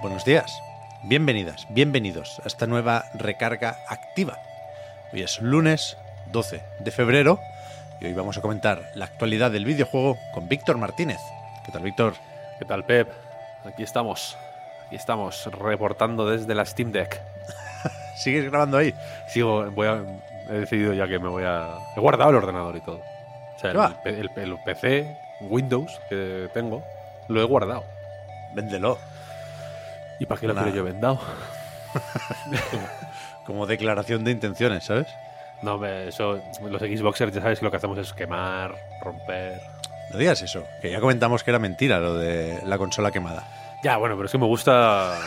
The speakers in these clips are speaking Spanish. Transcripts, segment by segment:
Buenos días, bienvenidas, bienvenidos a esta nueva recarga activa. Hoy es lunes 12 de febrero y hoy vamos a comentar la actualidad del videojuego con Víctor Martínez. ¿Qué tal, Víctor? ¿Qué tal, Pep? Aquí estamos. Aquí estamos, reportando desde la Steam Deck. ¿Sigues grabando ahí? Sigo, voy a, he decidido ya que me voy a... He guardado el ordenador y todo. O sea, el, el- el PC, Windows que tengo, lo he guardado. Véndelo. ¿Y para qué lo quiero yo vendado? Como declaración de intenciones, ¿sabes? No, eso, los Xboxers ya sabes que lo que hacemos es quemar, romper... No digas eso, que ya comentamos que era mentira lo de la consola quemada. Ya, bueno, pero es que me gusta...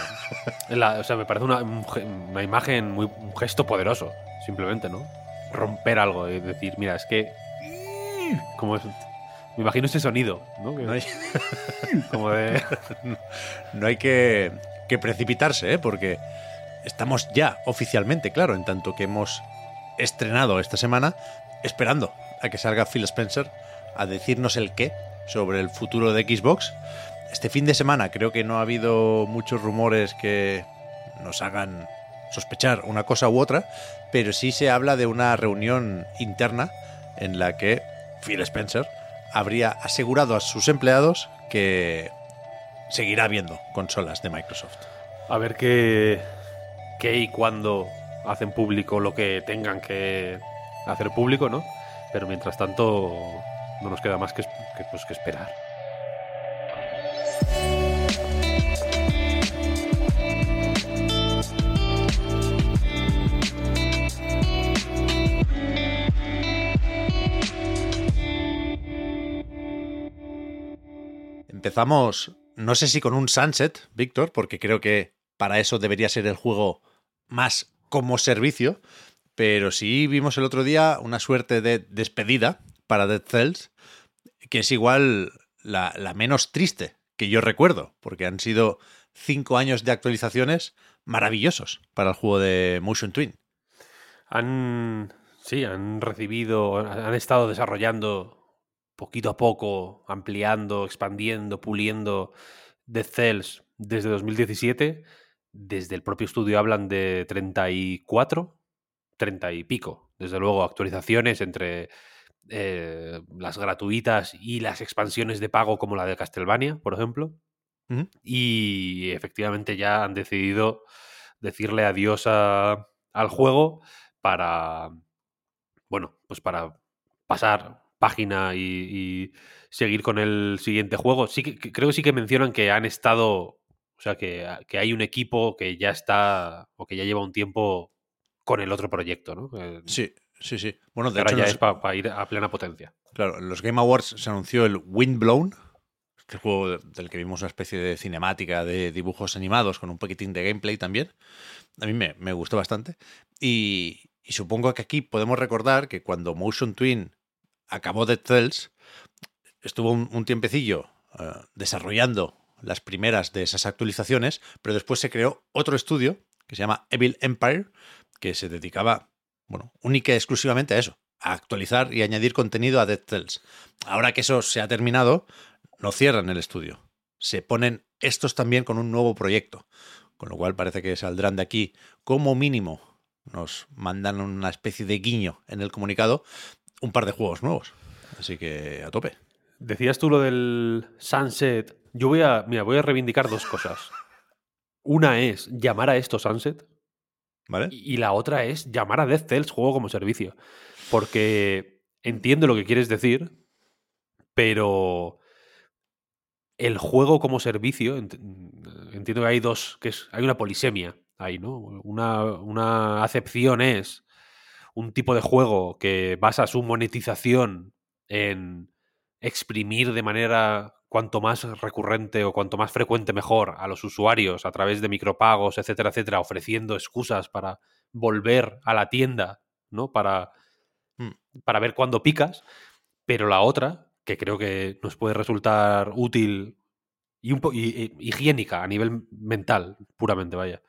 la- o sea, me parece una, una imagen, muy, un gesto poderoso, simplemente, ¿no? Romper algo y decir, mira, es que... Como es, me imagino ese sonido, ¿no? Que- No hay, Como de... no hay que, precipitarse, ¿eh? porque estamos ya oficialmente, claro, en tanto que hemos estrenado esta semana, esperando a que salga Phil Spencer a decirnos el qué sobre el futuro de Xbox. Este fin de semana creo que no ha habido muchos rumores que nos hagan sospechar una cosa u otra, pero sí se habla de una reunión interna en la que Phil Spencer habría asegurado a sus empleados que seguirá habiendo consolas de Microsoft. A ver qué, qué y cuándo hacen público lo que tengan que hacer público, ¿no? Pero mientras tanto no nos queda más que, que, pues, que esperar. Empezamos, no sé si con un Sunset, Víctor, porque creo que para eso debería ser el juego más como servicio, pero sí vimos el otro día una suerte de despedida para Dead Cells, que es igual la, menos triste que yo recuerdo, porque han sido cinco años de actualizaciones maravillosos para el juego de Motion Twin. Han, sí, han recibido, han estado desarrollando poquito a poco, ampliando, expandiendo, puliendo Dead Cells desde 2017. Desde el propio estudio hablan de 34, 30 y pico. Desde luego, actualizaciones entre eh, las gratuitas y las expansiones de pago como la de Castlevania, por ejemplo. Y efectivamente ya han decidido decirle adiós a- al juego para, bueno, pues para pasar página y, y seguir con el siguiente juego. Sí que, creo que sí que mencionan que han estado, o sea, que, que hay un equipo que ya está o que ya lleva un tiempo con el otro proyecto, ¿no? Eh, Sí, sí, sí. Bueno, de ahora hecho, ya es para ir a plena potencia. Claro, en los Game Awards se anunció el Windblown, este juego del que vimos una especie de cinemática de dibujos animados con un poquitín de gameplay también. A mí me, me gustó bastante. Y, y supongo que aquí podemos recordar que cuando Motion Twin acabó Dead Cells, estuvo un, tiempecillo eh, desarrollando las primeras de esas actualizaciones, pero después se creó otro estudio que se llama Evil Empire, que se dedicaba, bueno, única y exclusivamente a eso, a actualizar y añadir contenido a Dead. Ahora que eso se ha terminado, no cierran el estudio. Se ponen estos también con un nuevo proyecto. Con lo cual parece que saldrán de aquí como mínimo. Nos mandan una especie de guiño en el comunicado. Un par de juegos nuevos. Así que a tope. Decías tú lo del Sunset. Yo voy a, mira, voy a reivindicar dos cosas. Una es llamar a esto Sunset ¿Vale? y la otra es llamar a Death Cells juego como servicio. Porque entiendo lo que quieres decir, pero el juego como servicio, ent- entiendo que hay dos, que es, hay una polisemia ahí, ¿no? Una, una acepción es un tipo de juego que basa su monetización en exprimir de manera cuanto más recurrente o cuanto más frecuente mejor a los usuarios a través de micropagos, etcétera, etcétera, ofreciendo excusas para volver a la tienda, ¿no? Para, Mm. para ver cuándo picas. Pero la otra, que creo que nos puede resultar útil y un po- y- y- higiénica a nivel mental, puramente, vaya,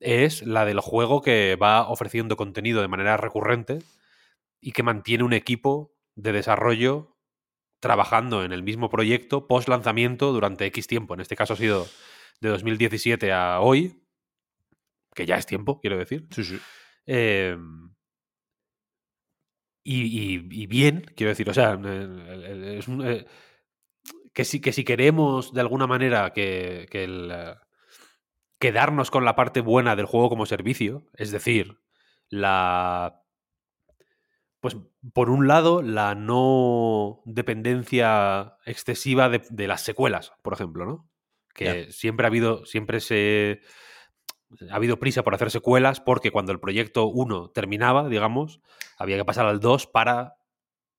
es la del juego que va ofreciendo contenido de manera recurrente y que mantiene un equipo de desarrollo trabajando en el mismo proyecto post lanzamiento durante X tiempo. En este caso ha sido de 2017 a hoy, que ya es tiempo, quiero decir. Sí, sí. Eh, y, y- y bien, quiero decir, o sea, es un, eh, que, si, que si queremos de alguna manera que, que el, quedarnos con la parte buena del juego como servicio, es decir, la... Pues por un lado, la no dependencia excesiva de, de las secuelas, por ejemplo, ¿no? Que siempre ha habido, siempre se ha habido prisa por hacer secuelas porque cuando el proyecto 1 terminaba, digamos, había que pasar al 2 para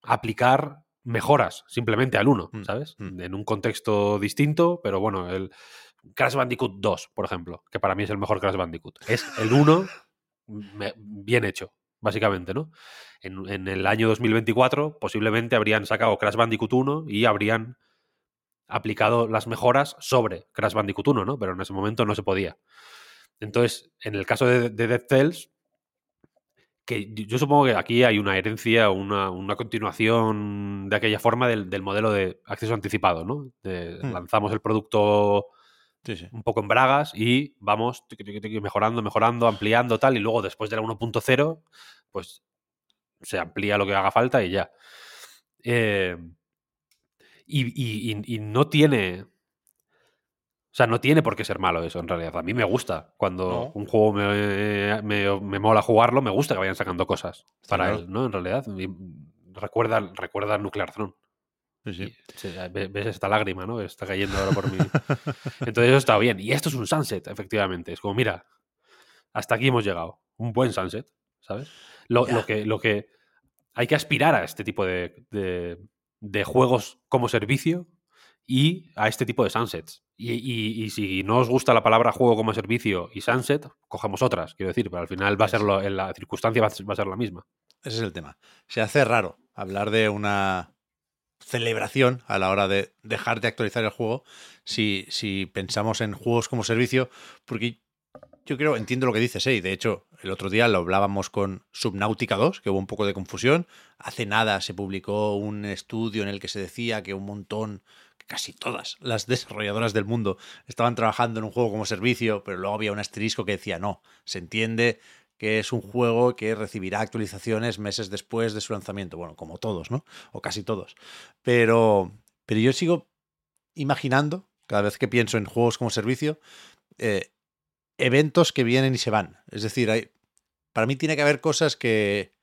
aplicar mejoras simplemente al 1, Mm, ¿sabes? mm. En un contexto distinto, pero bueno, el Crash Bandicoot 2, por ejemplo, que para mí es el mejor Crash Bandicoot. Es el 1 me- bien hecho, básicamente, ¿no? En, en el año 2024 posiblemente habrían sacado Crash Bandicoot 1 y habrían aplicado las mejoras sobre Crash Bandicoot 1, ¿no? Pero en ese momento no se podía. Entonces, en el caso de, de Dead Cells, que yo supongo que aquí hay una herencia, una, una continuación de aquella forma del, del modelo de acceso anticipado, ¿no? De- Hmm. Lanzamos el producto Sí, sí. un poco en bragas y vamos mejorando, mejorando, ampliando tal, y luego después de la 1.0, pues se amplía lo que haga falta y ya. Eh, y, y- y- y no tiene... O sea, no tiene por qué ser malo eso, en realidad. A mí me gusta. Cuando No. un juego me, me- me mola jugarlo, me gusta que vayan sacando cosas para claro. él, ¿no? En realidad. Recuerda, recuerda Nuclear Throne. Sí, sí. Ves esta lágrima, ¿no? Está cayendo ahora por mí. Entonces eso está bien. Y esto es un sunset, efectivamente. Es como, mira, hasta aquí hemos llegado. Un buen sunset, ¿sabes? Lo, lo que, lo que hay que aspirar a este tipo de, de- de juegos como servicio y a este tipo de sunsets. Y, y- y si no os gusta la palabra juego como servicio y sunset, cogemos otras, quiero decir, pero al final va a ser lo- en la circunstancia va a ser la misma. Ese es el tema. Se hace raro hablar de una celebración a la hora de dejar de actualizar el juego si, si pensamos en juegos como servicio, porque yo creo, entiendo lo que dices, ¿eh? y de hecho el otro día lo hablábamos con Subnautica 2, que hubo un poco de confusión. Hace nada se publicó un estudio en el que se decía que un montón, casi todas las desarrolladoras del mundo estaban trabajando en un juego como servicio, pero luego había un asterisco que decía no, se entiende que es un juego que recibirá actualizaciones meses después de su lanzamiento. Bueno, como todos, ¿no? O casi todos. Pero, pero yo sigo imaginando, cada vez que pienso en juegos como servicio, eh, eventos que vienen y se van. Es decir, hay, para mí tiene que haber cosas que,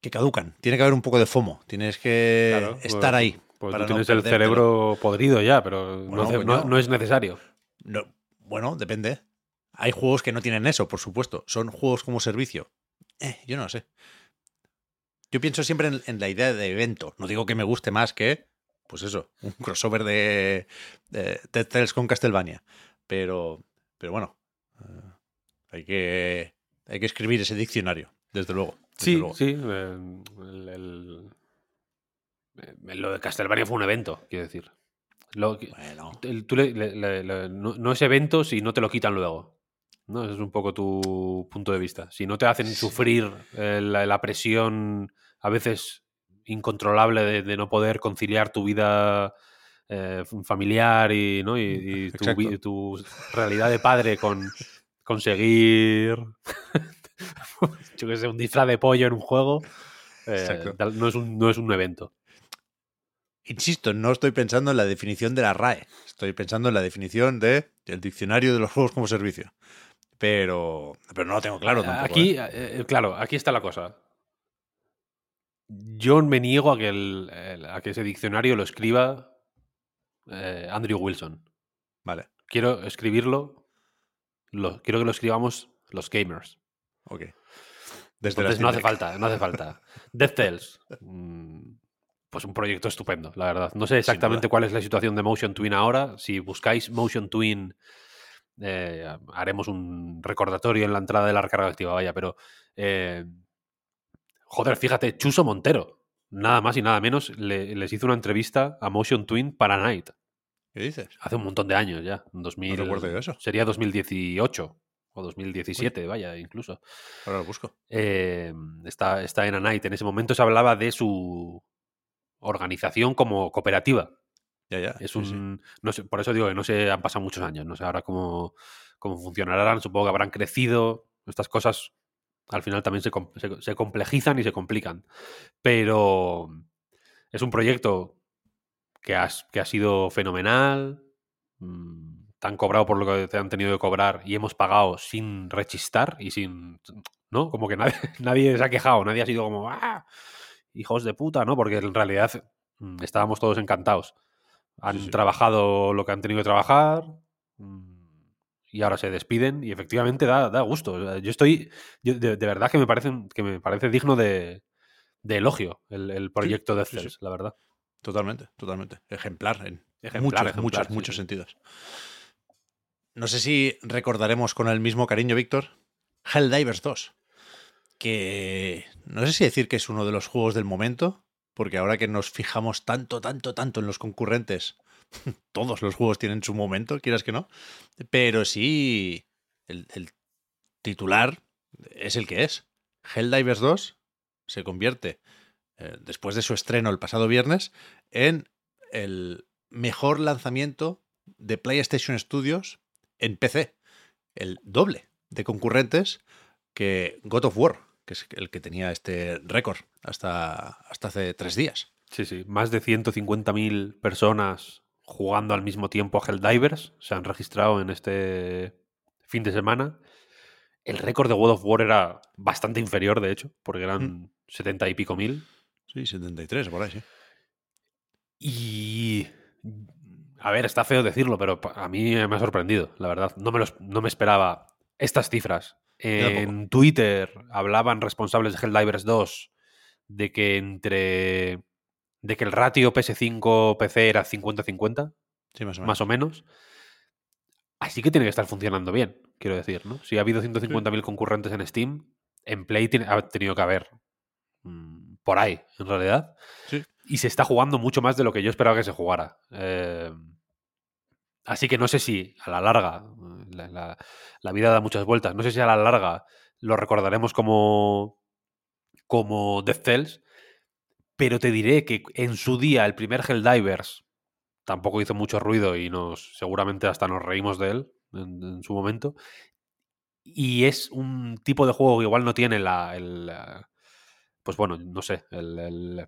que caducan. Tiene que haber un poco de FOMO. Tienes que Claro, estar pues- ahí. Pues tú no tienes el cerebro podrido ya, pero Bueno, no, no- no es necesario. No, bueno, depende. Hay juegos que no tienen eso, por supuesto. Son juegos como servicio. Eh, yo no lo sé. Yo pienso siempre en, en la idea de evento. No digo que me guste más que, pues eso, un crossover de, de Dead Cells con Castlevania. Pero, pero bueno, eh, hay que, hay que escribir ese diccionario, desde luego. desde Sí, luego. sí. eh, el- el- lo de Castlevania fue un evento, quiero decir. Lo Bueno, el- tú le- le- le- le- no, no es evento si no te lo quitan luego. ¿No? Ese es un poco tu punto de vista. Si no te hacen sufrir eh, la, la presión a veces incontrolable de, de no poder conciliar tu vida eh, familiar y, ¿no? y, y tu, realidad de padre con conseguir yo que sé, un disfraz de pollo en un juego, eh, no, es un, no es un evento. Insisto, no estoy pensando en la definición de la RAE. Estoy pensando en la definición de, del diccionario de los juegos como servicio. Pero, pero no lo tengo claro tampoco. Aquí, ¿eh? eh, claro, aquí está la cosa. Yo me niego a que, el- el- a que ese diccionario lo escriba eh, Andrew Wilson. Vale, Quiero escribirlo, lo, quiero que lo escribamos los gamers. ok. Desde Entonces no hace falta, no hace falta. Death Cells. mm, pues un proyecto estupendo, la verdad. No sé exactamente cuál es la situación de Motion Twin ahora. Si buscáis Motion Twin, eh, haremos un recordatorio en la entrada de la recarga activa, vaya, pero... Eh, joder, fíjate, Chuso Montero, nada más y nada menos, les hizo una entrevista a Motion Twin para Night. ¿Qué dices? Hace un montón de años ya. 2000, no recuerdo eso. Sería 2018 o 2017, vaya, incluso. Ahora lo busco. Eh, está, está en A Night. En ese momento se hablaba de su organización como cooperativa. Ya, ya. Es un. No sé, por eso digo que no sé, han pasado muchos años. No sé ahora cómo, cómo funcionarán. Supongo que habrán crecido. Estas cosas al final también se, se, complejizan y se complican. Pero es un proyecto que, has, que ha sido fenomenal. Mm, te han cobrado por lo que te han tenido que cobrar y hemos pagado sin rechistar y sin. ¿No? Como que nadie, nadie se ha quejado, nadie ha sido como. ¡Ah! Hijos de puta, ¿no? Porque en realidad mm, estábamos todos encantados. Han trabajado lo que han tenido que trabajar mm, y ahora se despiden y efectivamente da, da gusto. Yo estoy. de, verdad que me, parece, que me parece digno de, de elogio el, proyecto de Cells, la verdad. Totalmente, totalmente. Ejemplar en muchos, muchos, muchos sentidos. No sé si recordaremos con el mismo cariño, Víctor, Helldivers 2. Que no sé si decir que es uno de los juegos del momento, porque ahora que nos fijamos tanto, tanto, tanto en los concurrentes, todos los juegos tienen su momento, quieras que no. Pero sí, el, titular es el que es. Helldivers 2 se convierte, eh, después de su estreno el pasado viernes, en el mejor lanzamiento de PlayStation Studios en PC. El doble de concurrentes que God of War, que es el que tenía este récord hasta, hasta hace tres días. Sí, sí. Más de 150.000 personas jugando al mismo tiempo a Helldivers se han registrado en este fin de semana. El récord de God of War era bastante inferior, de hecho, porque eran 70 mm. y pico mil. Sí, 73, por ahí, sí. Y a ver, está feo decirlo, pero a mí me ha sorprendido, la verdad. No me, no me esperaba estas cifras. En Twitter hablaban responsables de Helldivers 2 de que entre. de que el ratio PS5-PC era 50-50. Sí, más o, menos. más o menos. Así que tiene que estar funcionando bien, quiero decir, ¿no? Si ha habido 150.000 concurrentes en Steam, en Play ha tenido que haber mm, por ahí, en realidad. Sí y se está jugando mucho más de lo que yo esperaba que se jugara. Eh, así que no sé si a la larga, la, vida da muchas vueltas, no sé si a la larga lo recordaremos como, como Death Cells, pero te diré que en su día el primer Helldivers tampoco hizo mucho ruido y nos seguramente hasta nos reímos de él en, su momento. Y es un tipo de juego que igual no tiene la, el, pues bueno, no sé, el,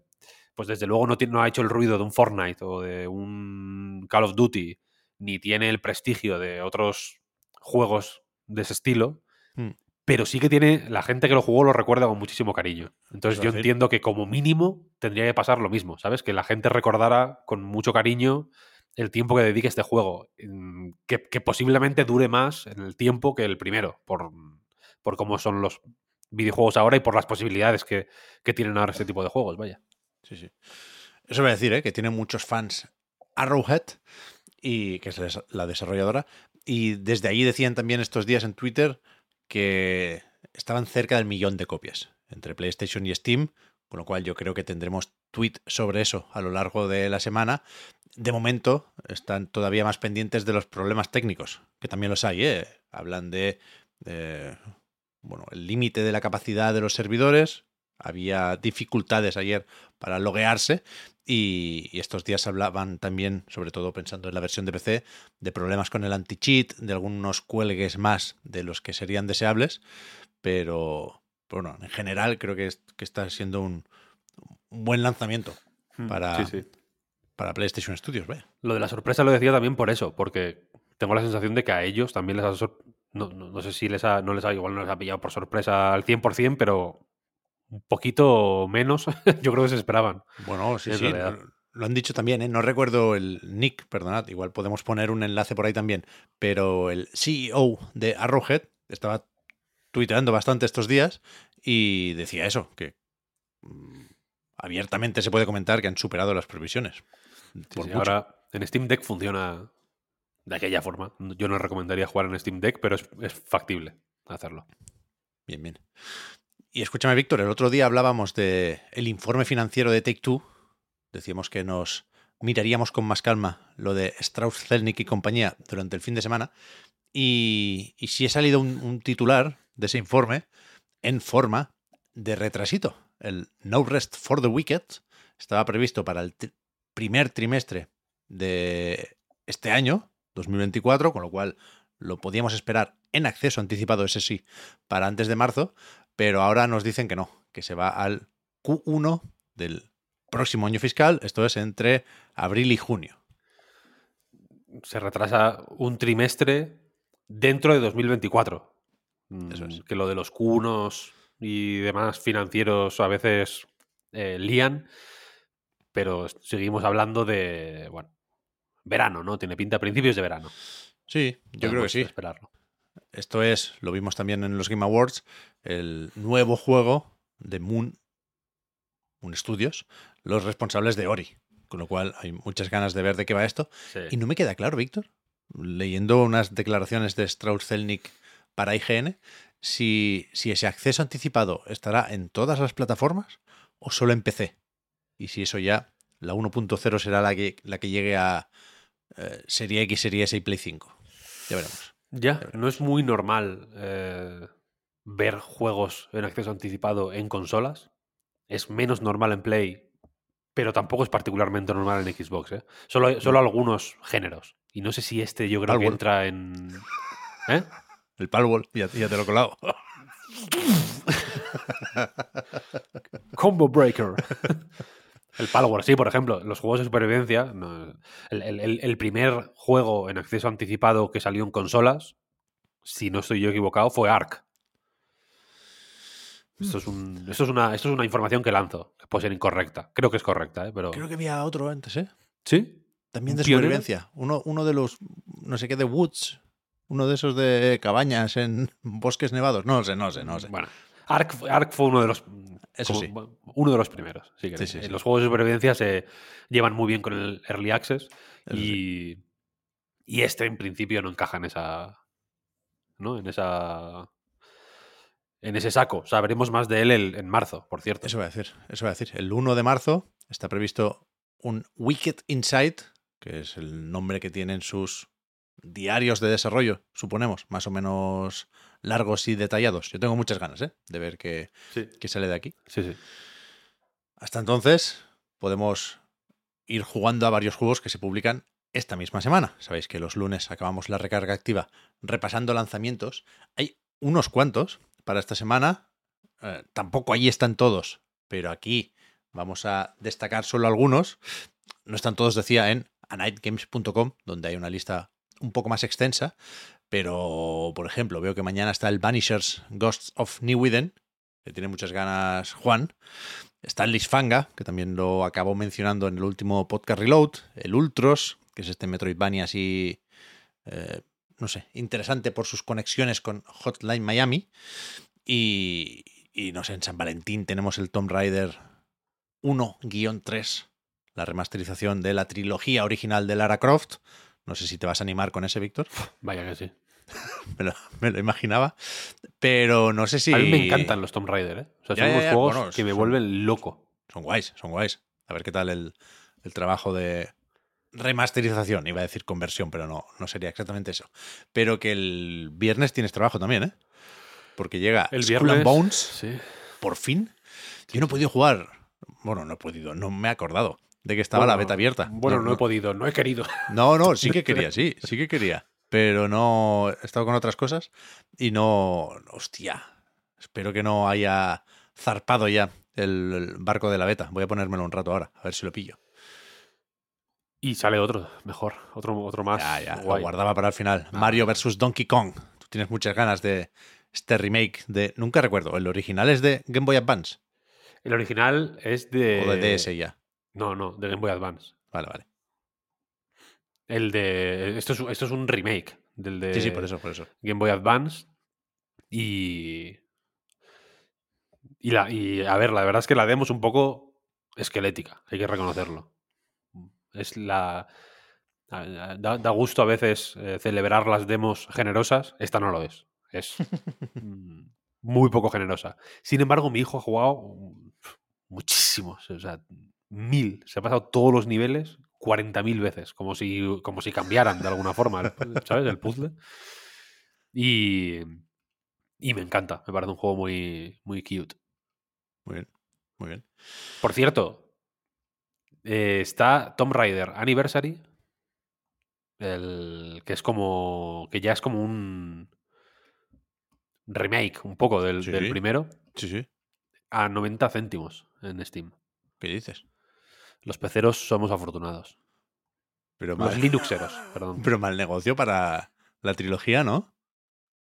pues desde luego no, no ha hecho el ruido de un Fortnite o de un Call of Duty, ni tiene el prestigio de otros juegos de ese estilo, hmm. pero sí que tiene, la gente que lo jugó lo recuerda con muchísimo cariño. Entonces yo entiendo que como mínimo tendría que pasar lo mismo, ¿sabes? Que la gente recordara con mucho cariño el tiempo que dedique este juego, mm, que, posiblemente dure más en el tiempo que el primero, por, por cómo son los videojuegos ahora y por las posibilidades que, que tienen ahora este tipo de juegos, vaya. Sí, sí. Eso voy a decir, ¿eh? que tiene muchos fans Arrowhead, y, que es la desarrolladora. Y desde ahí decían también estos días en Twitter que estaban cerca del millón de copias entre PlayStation y Steam, con lo cual yo creo que tendremos tweet sobre eso a lo largo de la semana. De momento están todavía más pendientes de los problemas técnicos, que también los hay. ¿eh? Hablan de, de bueno, el límite de la capacidad de los servidores, había dificultades ayer para loguearse y, estos días hablaban también, sobre todo pensando en la versión de PC, de problemas con el anti-cheat, de algunos cuelgues más de los que serían deseables, pero bueno, en general creo que, que está siendo un, buen lanzamiento hmm, para, para PlayStation Studios. Lo de la sorpresa lo decía también por eso, porque tengo la sensación de que a ellos también les ha... No, no, sé si les ha, no les ha, igual no les ha pillado por sorpresa al 100%, pero un poquito menos, yo creo que se esperaban. Bueno, sí, sí. Lo han dicho también, ¿eh? no recuerdo el nick, perdonad, igual podemos poner un enlace por ahí también, pero el CEO de Arrowhead estaba tuiteando bastante estos días y decía eso, que mm, abiertamente se puede comentar que han superado las previsiones. Sí, Por sí, mucho. ahora en Steam Deck funciona de aquella forma. Yo no recomendaría jugar en Steam Deck, pero es, es factible hacerlo. Bien, bien. Y escúchame, Víctor, el otro día hablábamos de el informe financiero de Take Two. Decíamos que nos miraríamos con más calma lo de Strauss Zelnick y compañía durante el fin de semana. Y, y sí he salido un, titular de ese informe en forma de retrasito. El No Rest for the Wicked estaba previsto para el primer trimestre de este año, 2024, con lo cual lo podíamos esperar en acceso anticipado, ese sí, para antes de marzo, pero ahora nos dicen que no, que se va al Q1 del próximo año fiscal, esto es entre abril y junio. Se retrasa un trimestre dentro de 2024. Eso Mm, es. Que lo de los cunos y demás financieros a veces eh, lían, pero seguimos hablando de, bueno, verano, ¿no? Tiene pinta a principios de verano. Sí, yo creo que sí. Esperarlo. Esto es, lo vimos también en los Game Awards, el nuevo juego de Moon, Moon Studios, los responsables de Ori. Con lo cual hay muchas ganas de ver de qué va esto. Sí. Y no me queda claro, Víctor, leyendo unas declaraciones de Strauss Zelnick para IGN, si, si ese acceso anticipado estará en todas las plataformas o solo en PC. Y si eso ya, la 1.0 será la que, la que llegue a eh, Serie X, Serie S y Play 5. Ya veremos. Ya, no es muy normal eh, ver juegos en acceso anticipado en consolas. Es menos normal en Play, pero tampoco es particularmente normal en Xbox. ¿eh? Solo, solo algunos géneros. Y no sé si este yo creo que entra en... ¿Eh? El Palworld, ya, ya te lo he colado. Combo Breaker. El Palworld, sí, por ejemplo, los juegos de supervivencia. no, el, el- el- el primer juego en acceso anticipado que salió en consolas, si no estoy yo equivocado, fue Ark. Esto es, un- esto, es una, esto es una información que lanzo, que puede ser incorrecta. Creo que es correcta, ¿eh? pero. Creo que había otro antes, ¿eh? ¿Sí? También ¿Un de pionero? supervivencia. Uno, uno de los, no sé qué, de Woods. Uno de esos de cabañas en bosques nevados. No lo sé, no lo sé, no lo sé. Bueno, Ark, Ark fue uno de los. Eso sí. Uno de los primeros. sí que Sí, sí, sí. Los juegos de supervivencia se llevan muy bien con el Early Access. Y, y este, en principio, no encaja en esa. ¿No? En esa. En ese saco. O sea, veremos más de él el- en marzo, por cierto. Eso voy a decir, eso voy a decir. El 1 de marzo está previsto un Wicked Insight, que es el nombre que tienen sus diarios de desarrollo, suponemos, más o menos largos y detallados. Yo tengo muchas ganas, ¿eh? De ver qué, Sí, qué sale de aquí. sí, sí. Hasta entonces, podemos ir jugando a varios juegos que se publican esta misma semana. Sabéis que los lunes acabamos la recarga activa repasando lanzamientos. Hay unos cuantos para esta semana. Eh, tampoco ahí están todos, pero aquí vamos a destacar solo algunos. No están todos, decía, en anightgames.com, donde hay una lista un poco más extensa. Pero, por ejemplo, veo que mañana está el Vanishers Ghosts of New Eden, que tiene muchas ganas Juan. Está el Lisfanga, que también lo acabó mencionando en el último podcast Reload. El Ultros, que es este Metroidvania así, eh, no sé, interesante por sus conexiones con Hotline Miami. Y, y no sé, en San Valentín tenemos el Tomb Raider 1-3, la remasterización de la trilogía original de Lara Croft. No sé si te vas a animar con ese, Víctor. Vaya que sí. Me lo, me lo imaginaba. Pero no sé si. A mí me encantan los Tomb Raider, ¿eh? O sea, Ya, son ya, unos ya, juegos bueno, que me son- vuelven loco. Son guays, son guays. A ver qué tal el, el trabajo de remasterización. Iba a decir conversión, pero no, no sería exactamente eso. Pero que el viernes tienes trabajo también, ¿eh? Porque llega El Skull viernes. and Bones, Sí. por fin. Yo no he podido jugar. Bueno, no he podido, no me he acordado de que estaba la beta abierta. Bueno, no, he podido, no he querido. No, no, sí que quería, sí, sí que quería. Pero no he estado con otras cosas y no. Hostia. Espero que no haya zarpado ya el, el barco de la beta. Voy a ponérmelo un rato ahora, a ver si lo pillo. Y sale otro, mejor, otro, otro más. Ya, ya, lo guardaba para el final. Mario vs. Donkey Kong. Tú tienes muchas ganas de este remake de. Nunca recuerdo, ¿el original es de Game Boy Advance? El original es de. ¿O de DS ya? No, no, de Game Boy Advance. Vale, vale. El de. Esto es, esto es un remake del de Sí, sí, por eso, por eso. Game Boy Advance. Y. Y, la, y a ver, la verdad es que la demo es un poco esquelética, hay que reconocerlo. Es la. Da, da gusto a veces eh, celebrar las demos generosas. Esta no lo es. Es muy poco generosa. Sin embargo, mi hijo ha jugado muchísimos. O sea, mil. Se ha pasado todos los niveles 40.000 veces. Como si, como si cambiaran de alguna forma, ¿sabes? El puzzle. Y. Y me encanta. Me parece un juego muy, muy cute. Muy bien, muy bien. Por cierto, eh, está Tomb Raider Anniversary, el, que es como. que ya es como un remake un poco del, del primero, Sí, sí. a 90 céntimos en Steam. ¿Qué dices? Los peceros somos afortunados. Pero Los mal, Linuxeros, perdón. pero mal negocio para la trilogía, ¿no?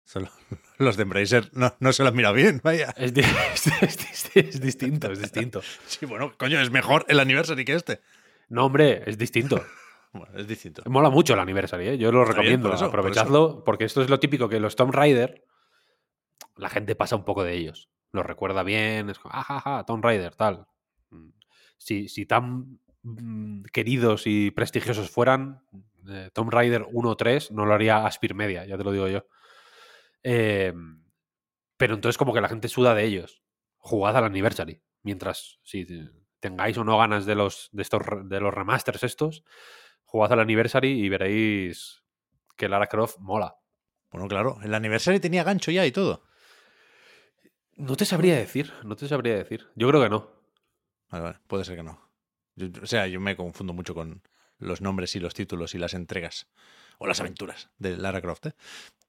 Solo- los de Embracer no, no se lo han mirado bien, vaya. Es, di- es di- es di- es distinto, es distinto. Sí, bueno, coño, es mejor el Anniversary que este. No, hombre, es distinto. Bueno, es distinto. Mola mucho el Anniversary, ¿eh? yo lo Está bien, recomiendo. por eso, por aprovechadlo, porque esto es lo típico que los Tomb Raider, la gente pasa un poco de ellos. Los recuerda bien, es como, ajaja, Tomb Raider, tal. Si, si tan mm, queridos y prestigiosos fueran, eh, Tomb Raider 1 o 3 no lo haría Aspir Media, ya te lo digo yo. Eh, pero entonces como que la gente suda de ellos. Jugad al Anniversary. Mientras, si tengáis o no ganas de los, de estos, de los remasters estos, jugad al Anniversary y veréis que Lara Croft mola. Bueno, claro, el Anniversary tenía gancho ya y todo. No te sabría decir, no te sabría decir. Yo creo que no. Vale, vale, puede ser que no. Yo- o sea, yo me confundo mucho con los nombres y los títulos y las entregas o las aventuras de Lara Croft, ¿eh?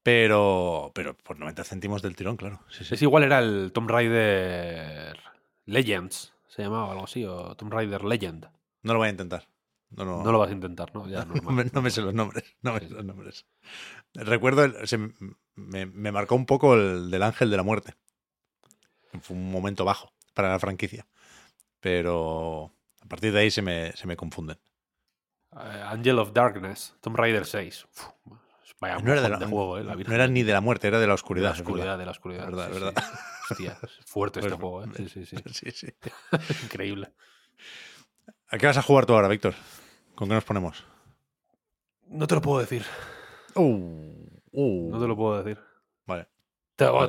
Pero, pero por 90 céntimos del tirón, claro. Sí, sí. Es igual era el Tomb Raider Legends, se llamaba algo así, o Tomb Raider Legend. No lo voy a intentar. No, no, No lo vas a intentar, ¿no? Ya, no, normal. me, no me sé los nombres. No me Sí, sé los nombres. Recuerdo, el- se m- me, me marcó un poco el del Ángel de la Muerte. Fue un momento bajo para la franquicia. Pero a partir de ahí se me, se me confunden. Eh, Angel of Darkness, Tomb Raider 6. Uf, vaya No era de, la, de juego, ¿eh? La no era ni de la muerte, era de la de la oscuridad. oscuridad, de la oscuridad. Verdad, sí, verdad. sí. Hostia, es fuerte este juego, ¿eh? Sí, sí, sí. Sí, sí. Increíble. ¿A qué vas a jugar tú ahora, Víctor? ¿Con qué nos ponemos? No te lo puedo decir. Uh, uh. No te lo puedo decir.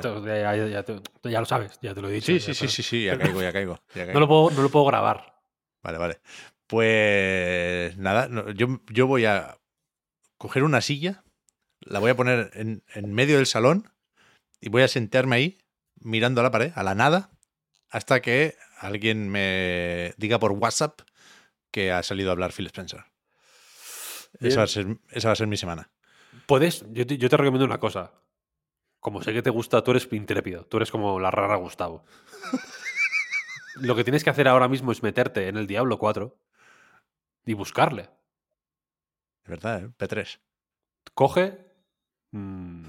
Te- te- ya, ya- ya te- ya lo sabes, ya te lo he dicho. Sí, sí, sí, sí, sí, ya caigo, ya caigo. ya caigo. No lo, puedo, no lo puedo grabar. Vale, vale. Pues nada, no, yo, yo voy a coger una silla, la voy a poner en, en medio del salón y voy a sentarme ahí mirando a la pared, a la nada, hasta que alguien me diga por WhatsApp que ha salido a hablar Phil Spencer. Esa va, a ser, esa va a ser mi semana. Puedes, yo te, yo te recomiendo una cosa. Como sé que te gusta, tú eres intrépido. Tú eres como la rara Gustavo. Lo que tienes que hacer ahora mismo es meterte en el Diablo 4 y buscarle. Es verdad, ¿eh? P3. Coge mm,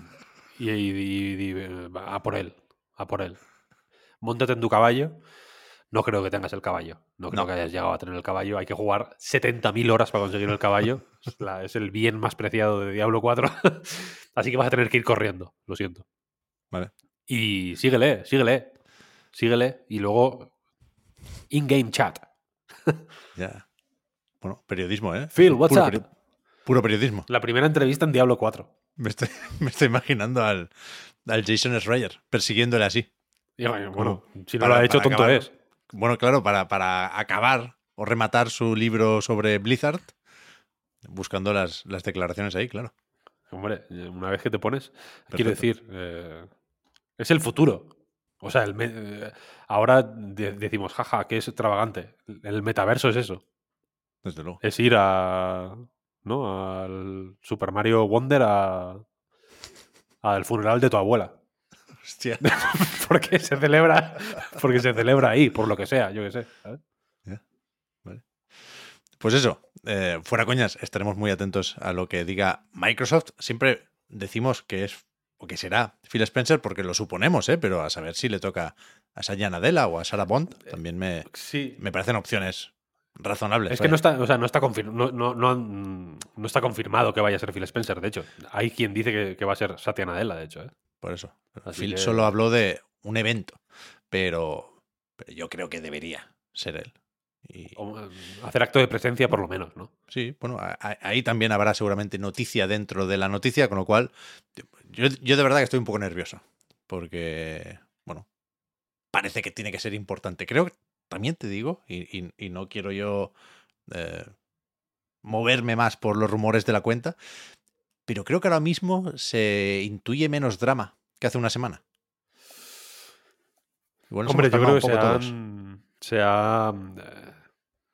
y, y- y- y, eh, a por él. A por él. Móntate en tu caballo. No creo que tengas el caballo. No creo No. que hayas llegado a tener el caballo. Hay que jugar 70.000 horas para conseguir el caballo. Es, la- es el bien más preciado de Diablo 4. Así que vas a tener que ir corriendo. Lo siento. Vale. Y síguele, síguele. Síguele. Y luego. In-game chat. Ya. Bueno, periodismo, ¿eh? Phil, what's puro, up? peri- puro periodismo. La primera entrevista en Diablo 4. Me estoy, me estoy imaginando al, al Jason Schreier persiguiéndole así. Y, bueno, si no Para- lo ha hecho, tonto acabar. es. Bueno, claro, para, para acabar o rematar su libro sobre Blizzard, buscando las, las declaraciones ahí, claro. Hombre, eh, una vez que te pones, Perfecto. quiero decir, eh, es el futuro. O sea, el me- eh, ahora de- decimos, jaja, que es extravagante. El metaverso es eso. Desde luego. Es ir a. ¿No? Al Super Mario Wonder a. al funeral de tu abuela. Hostia. Porque se celebra. Porque se celebra ahí, por lo que sea, yo qué sé. ¿sabes? Pues eso, eh, fuera coñas, estaremos muy atentos a lo que diga Microsoft. Siempre decimos que es o que será Phil Spencer porque lo suponemos, ¿eh? pero a saber si le toca a Satya Nadella o a Sarah Bond, también me, Sí. me parecen opciones razonables. Es que no está, o sea, no está, confir- no, no- no han- no está confirmado que vaya a ser Phil Spencer, de hecho. Hay quien dice que, que va a ser Satya Nadella, de hecho. ¿eh? Por eso. Así Phil que- solo habló de un evento, pero, pero yo creo que debería ser él. Y, O, eh, hacer acto de presencia por lo menos, ¿no? sí, bueno, a- a- ahí también habrá seguramente noticia dentro de la noticia, con lo cual yo, yo de verdad que estoy un poco nervioso, porque, bueno, parece que tiene que ser importante. Creo que también te digo, y, y- y no quiero yo eh, moverme más por los rumores de la cuenta, pero creo que ahora mismo se intuye menos drama que hace una semana. Igual Hombre, yo creo que se han, se han, eh,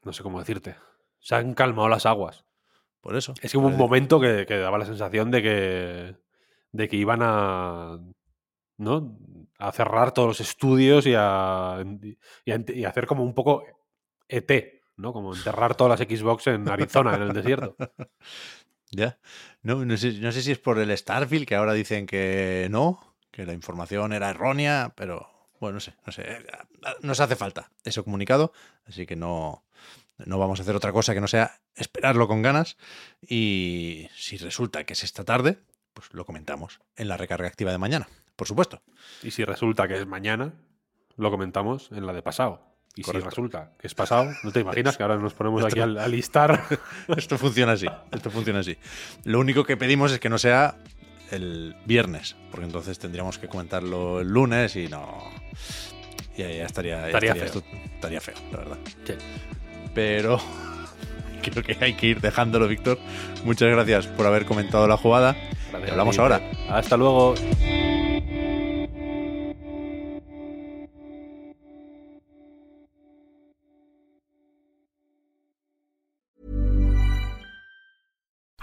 no sé cómo decirte, se han calmado las aguas. Por eso. Es que hubo un Parece- momento que, que daba la sensación de que, de que iban a, ¿no? a cerrar todos los estudios y a, y a- y a hacer como un poco ET, ¿no? Como enterrar todas las Xbox en Arizona, en el desierto. Ya. No, no, sé, no sé si es por el Starfield, que ahora dicen que no, que la información era errónea, pero bueno, no sé, no sé. eh, Nos hace falta ese comunicado, así que no, no vamos a hacer otra cosa que no sea esperarlo con ganas. Y si resulta que es esta tarde, pues lo comentamos en la recarga activa de mañana, por supuesto. Y si resulta que es mañana, lo comentamos en la de pasado. Y Correcto. si resulta que es pasado, no te imaginas que ahora nos ponemos aquí a, a listar. Esto funciona así, esto funciona así. Lo único que pedimos es que no sea el viernes, porque entonces tendríamos que comentarlo el lunes y no. Ya, ya estaría, ya Estaría feo. esto- estaría feo, la verdad. Sí. Pero creo que hay que ir dejándolo, Víctor. Muchas gracias por haber comentado la jugada. Gracias Y hablamos ahora. Hasta luego.